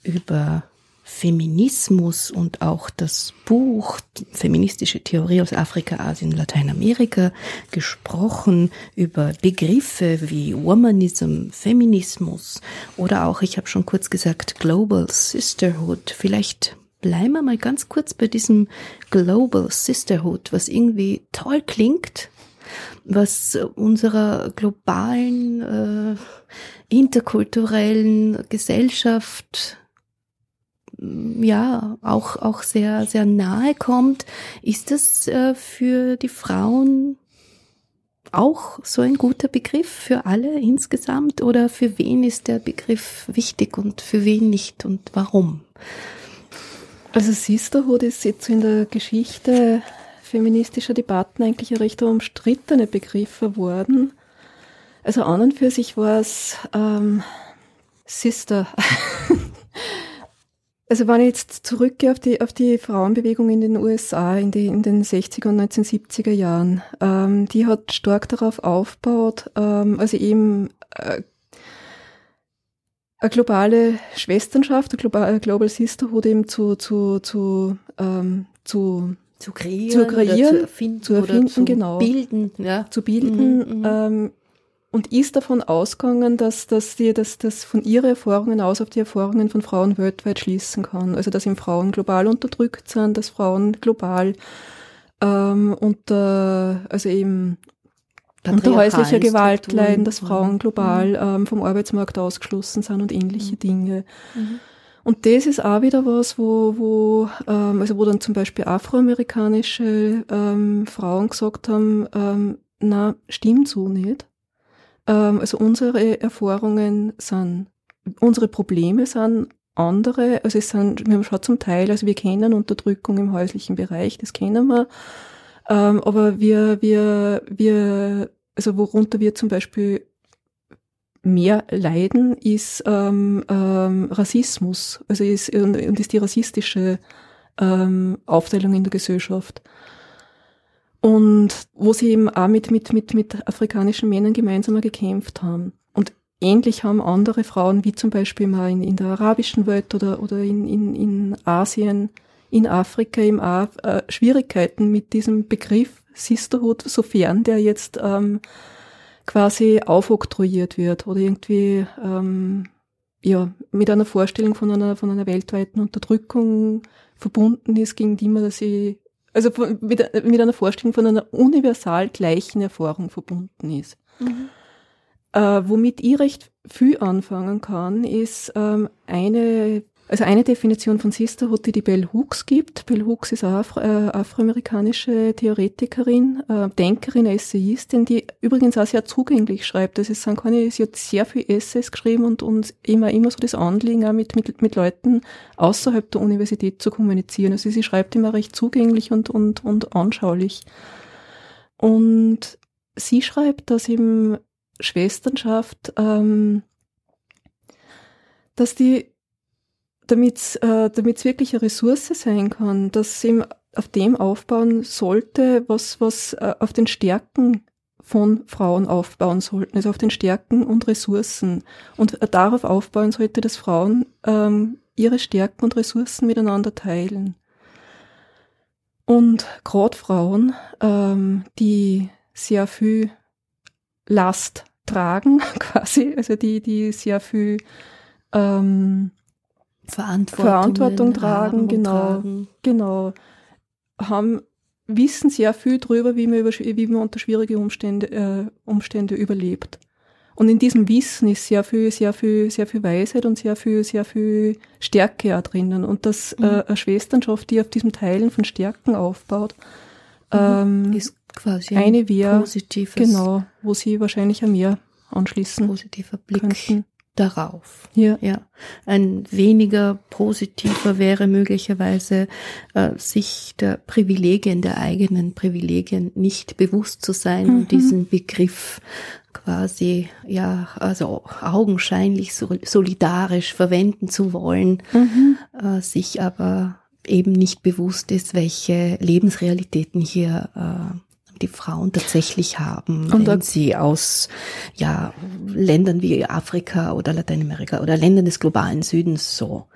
über Feminismus und auch das Buch Feministische Theorie aus Afrika, Asien, Lateinamerika gesprochen, über Begriffe wie Womanism, Feminismus oder auch, ich habe schon kurz gesagt, Global Sisterhood. Vielleicht bleiben wir mal ganz kurz bei diesem Global Sisterhood, was irgendwie toll klingt, was unserer globalen, äh, interkulturellen Gesellschaft ja auch auch sehr sehr nahe kommt, ist das äh, für die Frauen auch so ein guter Begriff für alle insgesamt oder für wen ist der Begriff wichtig und für wen nicht und warum? Also Sisterhood ist jetzt in der Geschichte feministischer Debatten eigentlich ein recht umstrittener Begriff geworden. Also an und für sich war es ähm, Sister. Also wenn ich jetzt zurückgehe auf die, auf die Frauenbewegung in den USA in, die, in den 60er und 1970er Jahren, ähm, die hat stark darauf aufgebaut, ähm, also eben äh, eine globale Schwesternschaft, eine global, Global Sisterhood eben zu, zu, zu, ähm, zu Zu kreieren, zu kreieren, zu erfinden, zu erfinden, oder zu genau. bilden, ja. zu bilden, Mhm, mhm. ähm, und ist davon ausgegangen, dass, dass sie dass das von ihren Erfahrungen aus auf die Erfahrungen von Frauen weltweit schließen kann. Also dass eben Frauen global unterdrückt sind, dass Frauen global ähm, unter, also eben unter häuslicher Gewalt leiden, dass Frauen global mhm. ähm, vom Arbeitsmarkt ausgeschlossen sind und ähnliche mhm. Dinge. Mhm. Und das ist auch wieder was, wo, wo, ähm, also wo dann zum Beispiel afroamerikanische ähm, Frauen gesagt haben, ähm, na, stimmt so nicht. Ähm, also unsere Erfahrungen sind, unsere Probleme sind andere, also es sind, wir haben schon zum Teil, also wir kennen Unterdrückung im häuslichen Bereich, das kennen wir, ähm, aber wir, wir, wir, also worunter wir zum Beispiel mehr leiden, ist ähm, ähm, Rassismus, also ist, und, und ist die rassistische ähm, Aufteilung in der Gesellschaft. Und wo sie eben auch mit, mit, mit, mit afrikanischen Männern gemeinsam gekämpft haben. Und ähnlich haben andere Frauen, wie zum Beispiel mal in, in der arabischen Welt oder, oder in, in, in Asien, in Afrika eben auch äh, Schwierigkeiten mit diesem Begriff Sisterhood, sofern der jetzt ähm, quasi aufoktroyiert wird oder irgendwie ähm, ja, mit einer Vorstellung von einer, von einer weltweiten Unterdrückung verbunden ist, gegen die man sie, also von, mit, mit einer Vorstellung von einer universal gleichen Erfahrung verbunden ist. Mhm. Äh, womit ich recht viel anfangen kann, ist ähm, eine also eine Definition von Sisterhood, die die Bell Hooks gibt. Bell Hooks ist eine Afro, äh, afroamerikanische Theoretikerin, äh, Denkerin, Essayistin, die übrigens auch sehr zugänglich schreibt. Das ist, keine, sie hat sehr viel Essays geschrieben und, und immer, immer so das Anliegen, auch mit, mit, mit Leuten außerhalb der Universität zu kommunizieren. Also sie schreibt immer recht zugänglich und, und, und anschaulich. Und sie schreibt, dass eben Schwesternschaft, ähm, dass die damit es äh, damit's wirklich eine Ressource sein kann, dass ihm auf dem aufbauen sollte, was, was äh, auf den Stärken von Frauen aufbauen sollten, also auf den Stärken und Ressourcen. Und äh, darauf aufbauen sollte, dass Frauen ähm, ihre Stärken und Ressourcen miteinander teilen. Und gerade Frauen, ähm, die sehr viel Last tragen, quasi, also die, die sehr viel ähm, Verantwortung tragen, genau, tragen. genau, haben wissen sehr viel darüber, wie man, über, wie man unter schwierige Umstände, äh, Umstände überlebt. Und in diesem Wissen ist sehr viel, sehr viel, sehr viel Weisheit und sehr viel, sehr viel Stärke auch drinnen. Und dass mhm. äh, eine Schwesternschaft, die auf diesem Teilen von Stärken aufbaut, mhm. ähm, ist quasi ein eine wäre, positives, genau, wo sie wahrscheinlich auch mehr anschließen positiver Blick. könnten darauf. Ja. ja. Ein weniger positiver wäre möglicherweise, äh, sich der Privilegien, der eigenen Privilegien nicht bewusst zu sein mhm. und diesen Begriff quasi, ja, also augenscheinlich solidarisch verwenden zu wollen, mhm. äh, sich aber eben nicht bewusst ist, welche Lebensrealitäten hier äh, die Frauen tatsächlich haben, und wenn sie aus ja, Ländern wie Afrika oder Lateinamerika oder Ländern des globalen Südens so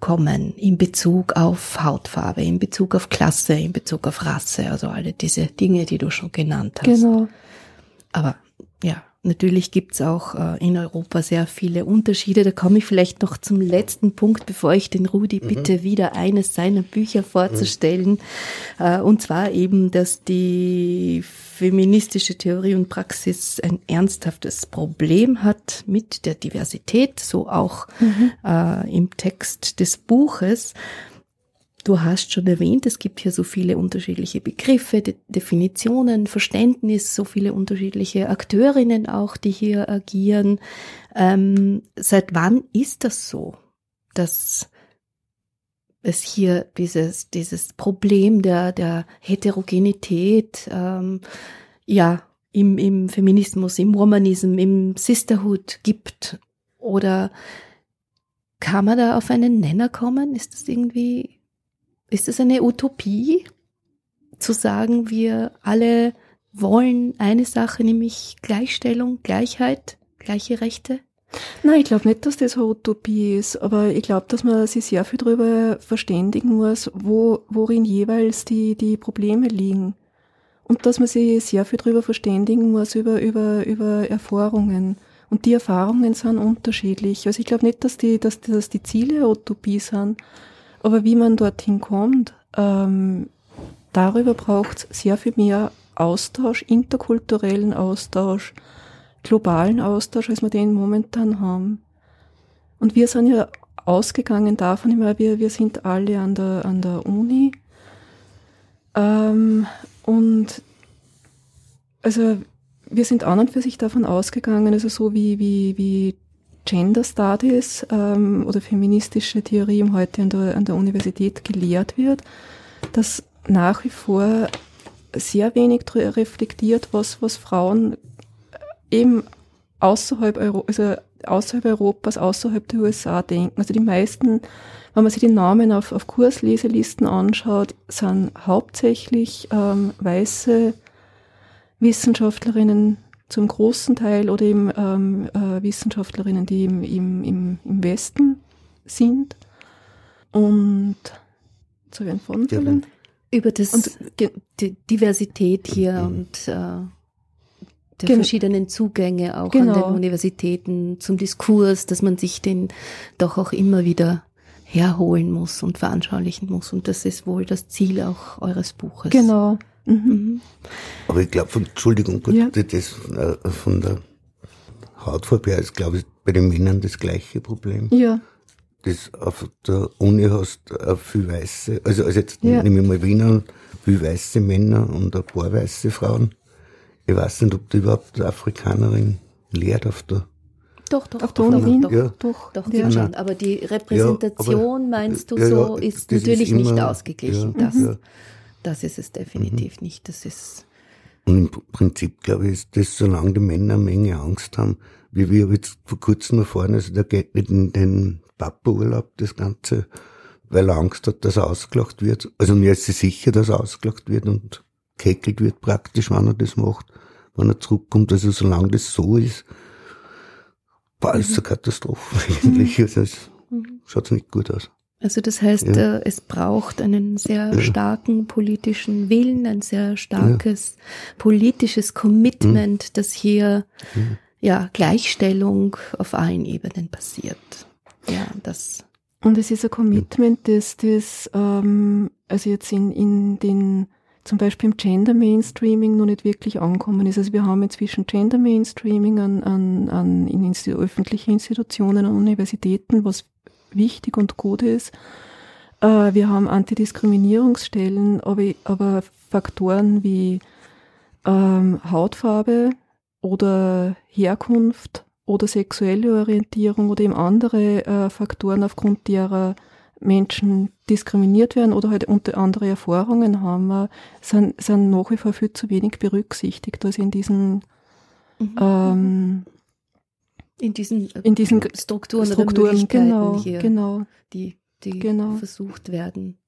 kommen in Bezug auf Hautfarbe, in Bezug auf Klasse, in Bezug auf Rasse, also alle diese Dinge, die du schon genannt hast. Genau. Aber ja, Natürlich gibt's auch äh, in Europa sehr viele Unterschiede. Da komme ich vielleicht noch zum letzten Punkt, bevor ich den Rudi mhm. bitte wieder eines seiner Bücher vorzustellen. Mhm. Äh, und zwar eben, dass die feministische Theorie und Praxis ein ernsthaftes Problem hat mit der Diversität, so auch mhm. äh, im Text des Buches. Du hast schon erwähnt, es gibt hier so viele unterschiedliche Begriffe, De Definitionen, Verständnis, so viele unterschiedliche Akteurinnen auch, die hier agieren. Ähm, seit wann ist das so, dass es hier dieses, dieses Problem der, der Heterogenität, ähm, ja, im, im Feminismus, im Romanism, im Sisterhood gibt? Oder kann man da auf einen Nenner kommen? Ist das irgendwie ist es eine Utopie, zu sagen, wir alle wollen eine Sache, nämlich Gleichstellung, Gleichheit, gleiche Rechte? Nein, ich glaube nicht, dass das eine Utopie ist, aber ich glaube, dass man sich sehr viel darüber verständigen muss, wo, worin jeweils die, die Probleme liegen. und dass man sich sehr viel darüber verständigen muss, über, über, über Erfahrungen. Und die Erfahrungen sind unterschiedlich. Also ich glaube nicht, dass die, dass, dass die Ziele Utopie sind, aber wie man dorthin kommt, ähm, darüber braucht es sehr viel mehr Austausch, interkulturellen Austausch, globalen Austausch, als wir den momentan haben. Und wir sind ja ausgegangen davon, immer wir, wir sind alle an der, an der Uni. Ähm, und also wir sind an und für sich davon ausgegangen, also so wie, wie, wie Gender Studies ähm, oder feministische Theorie um heute an der, an der Universität gelehrt wird, dass nach wie vor sehr wenig reflektiert, was, was Frauen eben außerhalb, Euro also außerhalb Europas, außerhalb der USA denken. Also die meisten, wenn man sich die Namen auf, auf Kursleselisten anschaut, sind hauptsächlich ähm, weiße Wissenschaftlerinnen zum großen Teil oder eben ähm, äh, Wissenschaftlerinnen, die im, im, im, im Westen sind. Und zu wen von Über das und, die Diversität hier mhm. und äh, der Gen verschiedenen Zugänge auch genau. an den. Universitäten zum Diskurs, dass man sich den doch auch immer wieder herholen muss und veranschaulichen muss. Und das ist wohl das Ziel auch eures Buches. Genau. Mhm. mhm. Aber ich glaube, Entschuldigung, ja. das äh, von der Hautfarbe her ist, glaube ich, bei den Männern das gleiche Problem. Ja. Das auf der Uni hast äh, viel weiße, also, also jetzt ja. nehme ich mal Wiener, viel weiße Männer und ein paar weiße Frauen. Ich weiß nicht, ob die überhaupt Afrikanerin lehrt auf der doch, doch, auf der Uni Wien. Doch, ja. doch, doch, ja. schon. Aber die Repräsentation, ja, aber, meinst du so, ist natürlich ist immer, nicht ausgeglichen. das. Das ist es definitiv mhm. nicht. Das ist und im Prinzip, glaube ich, ist das, solange die Männer eine Menge Angst haben, wie wir jetzt vor kurzem erfahren, also der geht nicht in den Papa-Urlaub, das Ganze, weil er Angst hat, dass er ausgelacht wird. Also mir ist es sicher, dass er ausgelacht wird und geekelt wird praktisch, wenn er das macht, wenn er zurückkommt. Also solange das so ist, war alles mhm. eine Katastrophe eigentlich. Also es mhm. schaut nicht gut aus. Also das heißt, ja. äh, es braucht einen sehr ja. starken politischen Willen, ein sehr starkes ja. politisches Commitment, mhm. dass hier ja Gleichstellung auf allen Ebenen passiert. Ja, das. Und es ist ein Commitment, das, das ähm, also jetzt in, in den zum Beispiel im Gender Mainstreaming noch nicht wirklich angekommen ist. Also wir haben inzwischen Gender Mainstreaming an, an, an in Insti öffentliche Institutionen, an Universitäten, was wichtig und gut ist. Äh, wir haben Antidiskriminierungsstellen, aber, aber Faktoren wie ähm, Hautfarbe oder Herkunft oder sexuelle Orientierung oder eben andere äh, Faktoren, aufgrund derer Menschen diskriminiert werden oder halt unter andere Erfahrungen haben, sind, sind nach wie vor viel zu wenig berücksichtigt. Also in diesen, mhm. ähm, in diesen, in diesen Strukturen, Strukturen genau, hier, genau. die, die genau. versucht werden,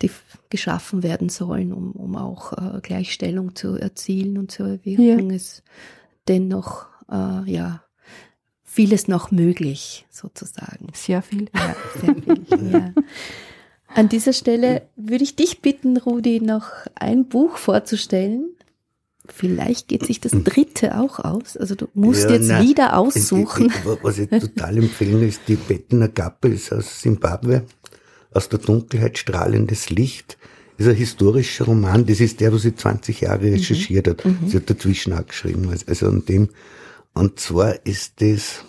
die geschaffen werden sollen, um, um auch äh, Gleichstellung zu erzielen und zu erwirken, ja. ist dennoch äh, ja vieles noch möglich, sozusagen. Sehr viel. Ja, sehr viel. ja. An dieser Stelle würde ich dich bitten, Rudi, noch ein Buch vorzustellen. Vielleicht geht sich das dritte auch aus. Also du musst ja, jetzt nein, wieder aussuchen. Ich, ich, was ich total empfehlen ist, die Bettener Gappe ist aus Simbabwe, aus der Dunkelheit strahlendes Licht. Ist ein historischer Roman, das ist der, wo sie 20 Jahre mhm. recherchiert hat. Mhm. Sie hat dazwischen auch geschrieben. Also an dem und zwar ist das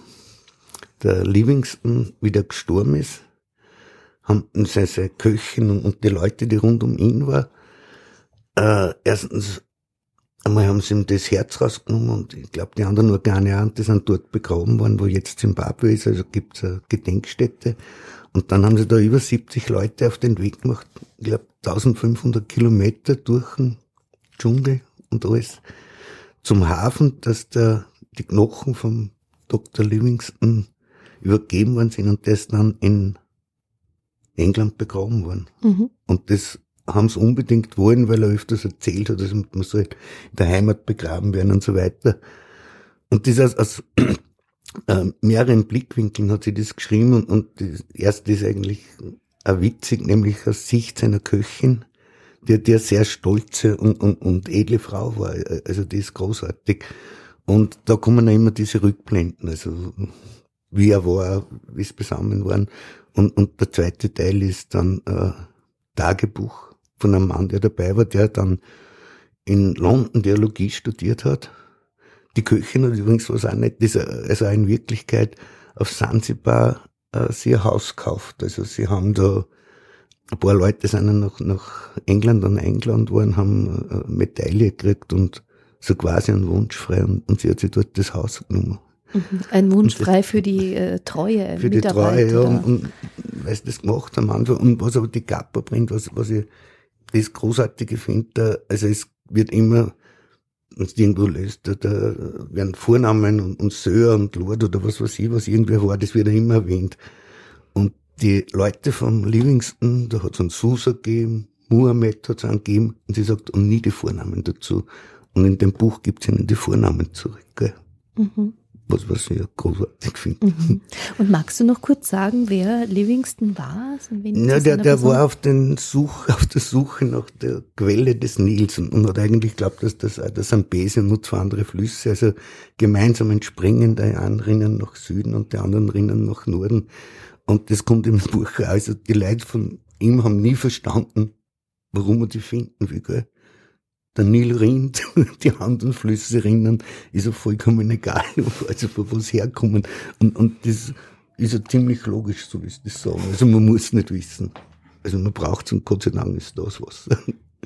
der Livingston wieder gestorben ist, haben seine Köchin und die Leute, die rund um ihn waren, äh, erstens einmal haben sie ihm das Herz rausgenommen und ich glaube, die anderen Organe die sind dort begraben worden, wo jetzt Zimbabwe ist, also gibt's eine Gedenkstätte. Und dann haben sie da über 70 Leute auf den Weg gemacht, ich glaube 1500 Kilometer durch den Dschungel und alles zum Hafen, dass der die Knochen vom Dr. Livingston übergeben worden sind und das dann in England begraben worden. Mhm. Und das haben sie unbedingt wollen, weil er öfters erzählt hat, dass man soll in der Heimat begraben werden und so weiter. Und das aus, aus äh, mehreren Blickwinkeln hat sie das geschrieben und, und das erste ist eigentlich auch witzig, nämlich aus Sicht seiner Köchin, die, die eine sehr stolze und, und, und edle Frau war. Also die ist großartig. Und da kommen auch immer diese Rückblenden, also wie er war, wie es beisammen waren. Und, und der zweite Teil ist dann äh, Tagebuch von einem Mann, der dabei war, der dann in London Theologie studiert hat. Die Köchin hat übrigens was auch nicht, also in Wirklichkeit auf Sansibar äh, sie ein Haus gekauft. Also sie haben da ein paar Leute sind dann nach, nach England und eingeladen worden, haben eine Medaille gekriegt und so quasi einen Wunsch frei und, und sie hat sich dort das Haus genommen. Mhm. Ein Wunsch frei für die äh, Treue. Für die Treue, ja. Und, und weil sie das gemacht haben. Und was aber die Kappa bringt, was, was ich das Großartige finde, also es wird immer, wenn es irgendwo löst, da, werden Vornamen und, und Sir und Lord oder was weiß ich, was irgendwer war, das wird ja immer erwähnt. Und die Leute vom Livingston, da hat es einen Susa gegeben, Muhammad hat es einen gegeben, und sie sagt, und nie die Vornamen dazu. Und in dem Buch gibt es ihnen die Vornamen zurück. Gell? Mhm was, was ich großartig finde. Mhm. Und magst du noch kurz sagen, wer Livingston war? Also ja, der, der war auf, den Such, auf der Suche nach der Quelle des Nils und, und hat eigentlich glaubt, dass das, das Sambesi und nur zwei andere Flüsse, also gemeinsam entspringen, der einen rinnen nach Süden und der anderen rinnen nach Norden. Und das kommt im Buch raus. Also die Leute von ihm haben nie verstanden, warum er die finden will. Gell? Der Nil rinnt, die anderen Flüsse rinnen, ist auch vollkommen egal, also von wo sie herkommen. Und, und das ist ja ziemlich logisch, so wie sie das sagen. Also man muss nicht wissen. Also man braucht es und Gott sei Dank ist das was.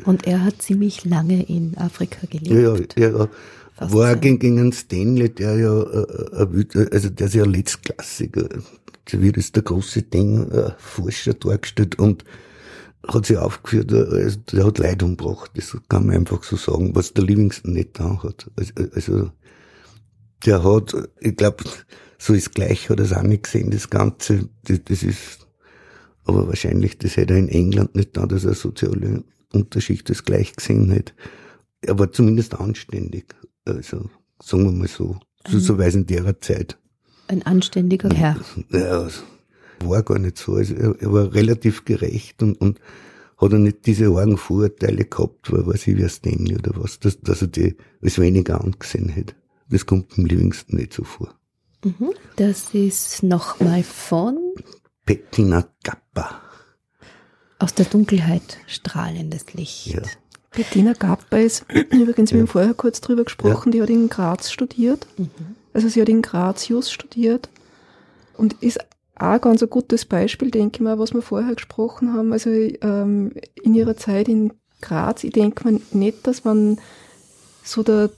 Und er hat ziemlich lange in Afrika gelebt. Ja, ja. Fast war gegen, gegen einen Stanley, der ja, äh, äh also der ist ja letztklassig, äh, wie das der große Ding, äh, Forscher dargestellt und hat sich aufgeführt, der hat Leid umgebracht, das kann man einfach so sagen, was der Livingston nicht da hat. Also, also der hat, ich glaube, so ist gleich, hat er es auch nicht gesehen, das Ganze, das, das ist, aber wahrscheinlich, das hätte er in England nicht da, dass er soziale Unterschicht das gleich gesehen hat. Er war zumindest anständig, also sagen wir mal so, so, so weiß in der Zeit. Ein anständiger Herr. Ja, also, war gar nicht so. Also er, er war relativ gerecht und, und hat er nicht diese argen Vorurteile gehabt, weil weiß ich, wie Stanley oder was, dass, dass er die als weniger angesehen hätte. Das kommt im Livingston nicht so vor. Mhm. Das ist nochmal von Bettina Gappa. Aus der Dunkelheit strahlendes Licht. Ja. Bettina Gappa ist übrigens, wir haben vorher kurz drüber gesprochen, ja. die hat in Graz studiert. Mhm. Also sie hat in Graz Jus studiert und ist auch ganz ein gutes Beispiel, denke ich mal, was wir vorher gesprochen haben. Also ähm, in ihrer Zeit in Graz, ich denke mal nicht, dass man so der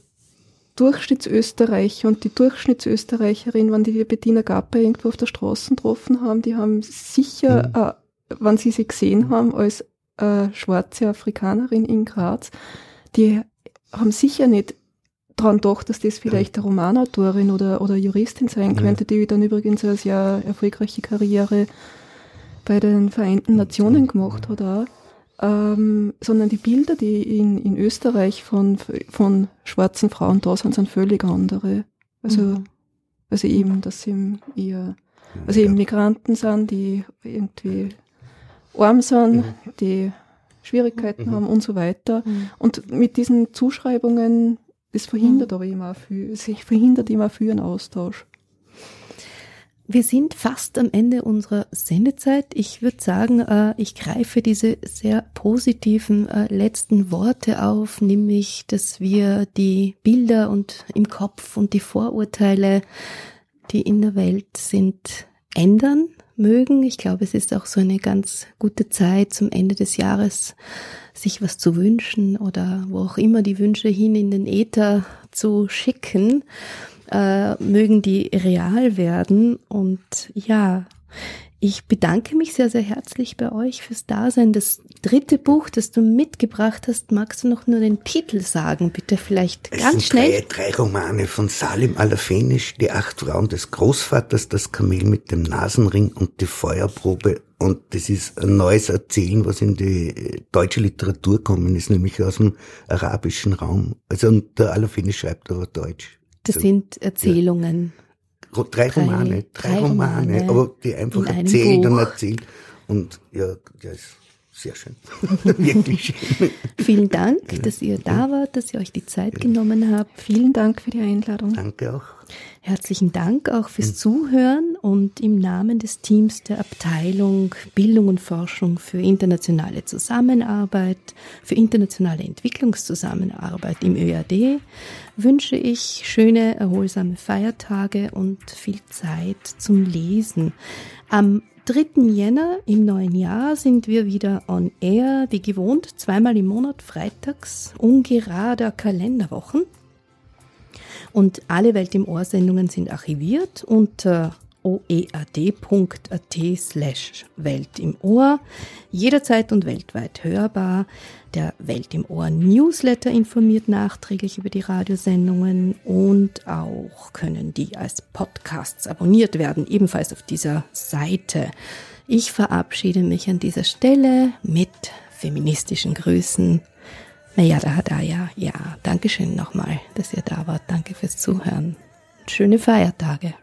Durchschnittsösterreicher und die Durchschnittsösterreicherin, wenn die wir Bettina Gapper irgendwo auf der Straße getroffen haben, die haben sicher, mhm. äh, wenn sie sie gesehen haben als äh, schwarze Afrikanerin in Graz, die haben sicher nicht daran gedacht, dass das vielleicht eine Romanautorin oder, oder Juristin sein könnte, die dann übrigens eine sehr erfolgreiche Karriere bei den Vereinten Nationen gemacht hat auch. Ähm, sondern die Bilder, die in, in Österreich von, von schwarzen Frauen da sind, sind völlig andere. Also, mhm. also eben, dass sie eher, also eben Migranten sind, die irgendwie arm sind, mhm. die Schwierigkeiten mhm. haben und so weiter. Mhm. Und mit diesen Zuschreibungen das verhindert mhm. aber immer viel, es verhindert immer viel einen Austausch. Wir sind fast am Ende unserer Sendezeit. Ich würde sagen, äh, ich greife diese sehr positiven äh, letzten Worte auf, nämlich, dass wir die Bilder und im Kopf und die Vorurteile, die in der Welt sind, ändern mögen. Ich glaube, es ist auch so eine ganz gute Zeit zum Ende des Jahres, sich was zu wünschen oder wo auch immer die Wünsche hin in den Äther zu schicken, äh, mögen die real werden. Und ja, ich bedanke mich sehr, sehr herzlich bei euch fürs Dasein. Das dritte Buch, das du mitgebracht hast, magst du noch nur den Titel sagen, bitte vielleicht ganz es sind schnell? Drei, drei Romane von Salim Alafenisch, die acht Frauen des Großvaters, das Kamel mit dem Nasenring und die Feuerprobe. Und das ist ein neues Erzählen, was in die deutsche Literatur kommen ist, nämlich aus dem arabischen Raum. Also und der Alafenisch schreibt aber Deutsch. Das also, sind Erzählungen. Ja drei, Romane, drei, drei Romane, Romane, aber die einfach erzählt und erzählt. Und ja, das ist sehr schön. Wirklich schön. Vielen Dank, dass ihr da wart, dass ihr euch die Zeit genommen habt. Vielen Dank für die Einladung. Danke auch. Herzlichen Dank auch fürs Zuhören und im Namen des Teams der Abteilung Bildung und Forschung für internationale Zusammenarbeit, für internationale Entwicklungszusammenarbeit im ÖAD wünsche ich schöne, erholsame Feiertage und viel Zeit zum Lesen. Am 3. Jänner im neuen Jahr sind wir wieder on air, wie gewohnt, zweimal im Monat freitags, ungerader Kalenderwochen. Und alle Welt im Ohr Sendungen sind archiviert unter oead.at slash Welt im Ohr, jederzeit und weltweit hörbar. Der Welt im Ohr Newsletter informiert nachträglich über die Radiosendungen und auch können die als Podcasts abonniert werden, ebenfalls auf dieser Seite. Ich verabschiede mich an dieser Stelle mit feministischen Grüßen. Mayada Hadaya, ja, Dankeschön nochmal, dass ihr da wart. Danke fürs Zuhören. Schöne Feiertage.